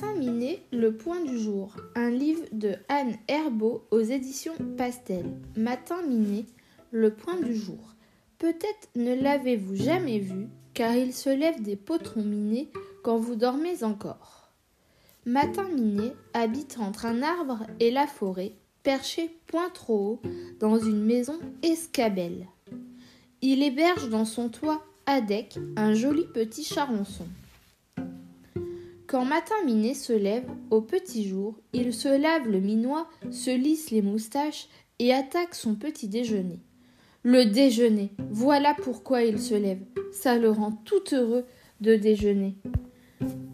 Matin miné, le point du jour. Un livre de Anne Herbeau aux éditions Pastel. Matin miné, le point du jour. Peut-être ne l'avez-vous jamais vu, car il se lève des potrons minés quand vous dormez encore. Matin miné habite entre un arbre et la forêt, perché point trop haut dans une maison escabelle. Il héberge dans son toit, à deck, un joli petit charançon. Quand Matin Minet se lève, au petit jour, il se lave le minois, se lisse les moustaches et attaque son petit déjeuner. Le déjeuner, voilà pourquoi il se lève. Ça le rend tout heureux de déjeuner.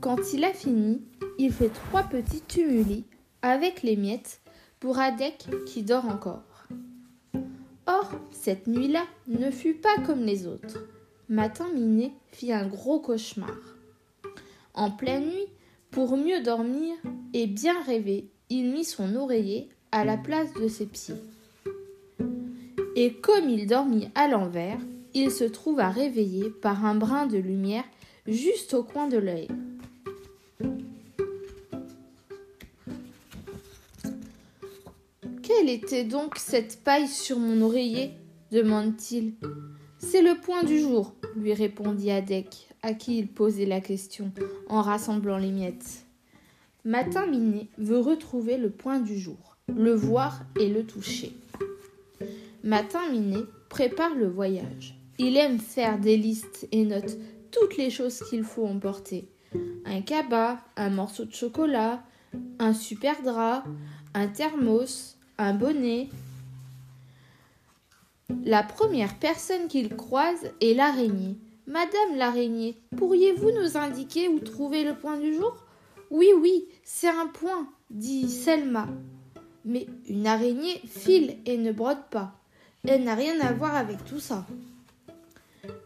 Quand il a fini, il fait trois petits tumuli avec les miettes pour Adek qui dort encore. Or, cette nuit-là ne fut pas comme les autres. Matin Minet fit un gros cauchemar. En pleine nuit, pour mieux dormir et bien rêver, il mit son oreiller à la place de ses pieds. Et comme il dormit à l'envers, il se trouva réveillé par un brin de lumière juste au coin de l'œil. Quelle était donc cette paille sur mon oreiller? demande-t-il. C'est le point du jour, lui répondit Adek, à qui il posait la question, en rassemblant les miettes. Matin Minet veut retrouver le point du jour, le voir et le toucher. Matin Minet prépare le voyage. Il aime faire des listes et note toutes les choses qu'il faut emporter. Un cabas, un morceau de chocolat, un super drap, un thermos, un bonnet. La première personne qu'il croise est l'araignée. Madame l'araignée, pourriez-vous nous indiquer où trouver le point du jour? Oui, oui, c'est un point, dit Selma. Mais une araignée file et ne brode pas. Elle n'a rien à voir avec tout ça.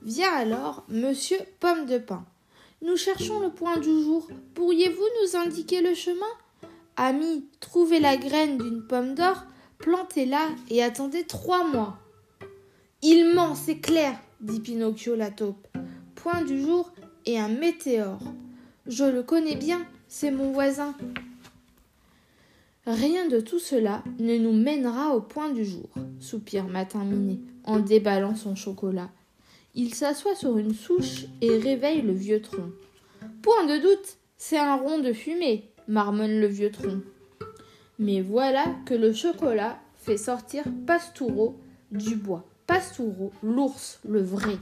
Vient alors Monsieur Pomme de Pin. Nous cherchons le point du jour. Pourriez-vous nous indiquer le chemin? Ami, trouvez la graine d'une pomme d'or, plantez-la et attendez trois mois. Il ment, c'est clair, dit Pinocchio la taupe. Point du jour et un météore. Je le connais bien, c'est mon voisin. Rien de tout cela ne nous mènera au point du jour, soupire Matin Minet en déballant son chocolat. Il s'assoit sur une souche et réveille le vieux tronc. Point de doute, c'est un rond de fumée, marmonne le vieux tronc. Mais voilà que le chocolat fait sortir Pastoureau du bois. Pastoureau, l'ours, le vrai.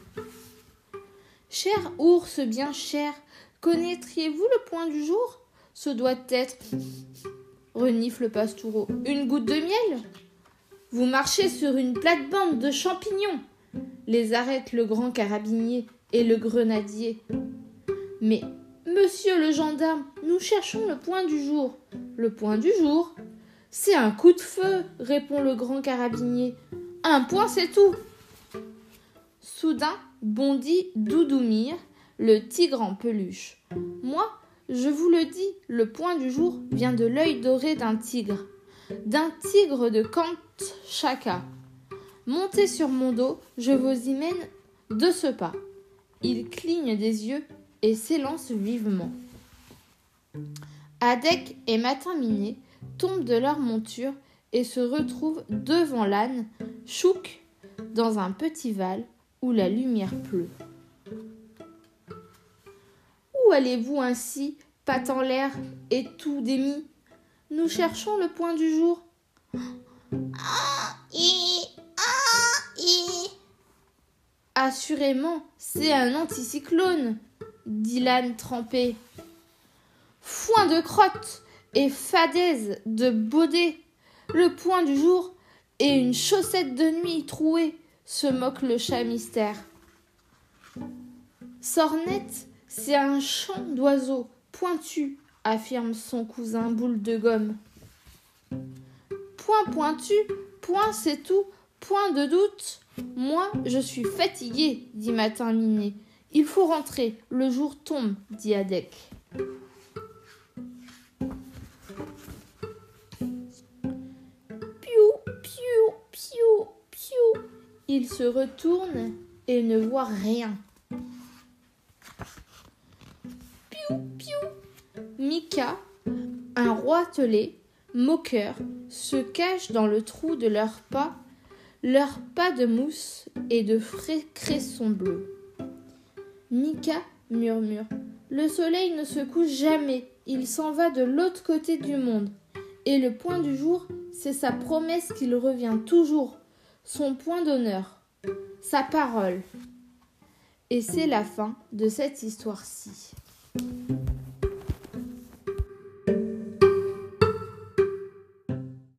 Cher ours bien cher, connaîtriez-vous le point du jour? Ce doit être, renifle Pastoureau, une goutte de miel? Vous marchez sur une plate-bande de champignons les arrête le grand carabinier et le grenadier. Mais, monsieur le gendarme, nous cherchons le point du jour. Le point du jour C'est un coup de feu, répond le grand carabinier. Un point, c'est tout. Soudain bondit Doudoumir, le tigre en peluche. Moi, je vous le dis, le point du jour vient de l'œil doré d'un tigre, d'un tigre de Chaka. Montez sur mon dos, je vous y mène de ce pas. Il cligne des yeux et s'élance vivement. Adek et Matin Miné tombent de leur monture et se retrouvent devant l'âne, Chouk, dans un petit val où la lumière pleut. Où allez-vous ainsi, patte en l'air et tout démis? Nous cherchons le point du jour. Assurément, c'est un anticyclone, dit l'âne trempé. Foin de crotte et fadaise de baudet, le point du jour et une chaussette de nuit trouée, se moque le chat mystère. Sornette, c'est un chant d'oiseau pointu, affirme son cousin boule de gomme. Point pointu, point c'est tout, point de doute. Moi, je suis fatigué, dit Matin Minet. Il faut rentrer, le jour tombe, dit Adek. Piou. Il se retourne et ne voit rien. Piou, piou. Mika, un roitelet, moqueur, se cache dans le trou de leurs pas, leurs pas de mousse et de frais cressons bleus. Mika murmure Le soleil ne se couche jamais, il s'en va de l'autre côté du monde. Et le point du jour, c'est sa promesse qu'il revient toujours, son point d'honneur, sa parole. Et c'est la fin de cette histoire-ci.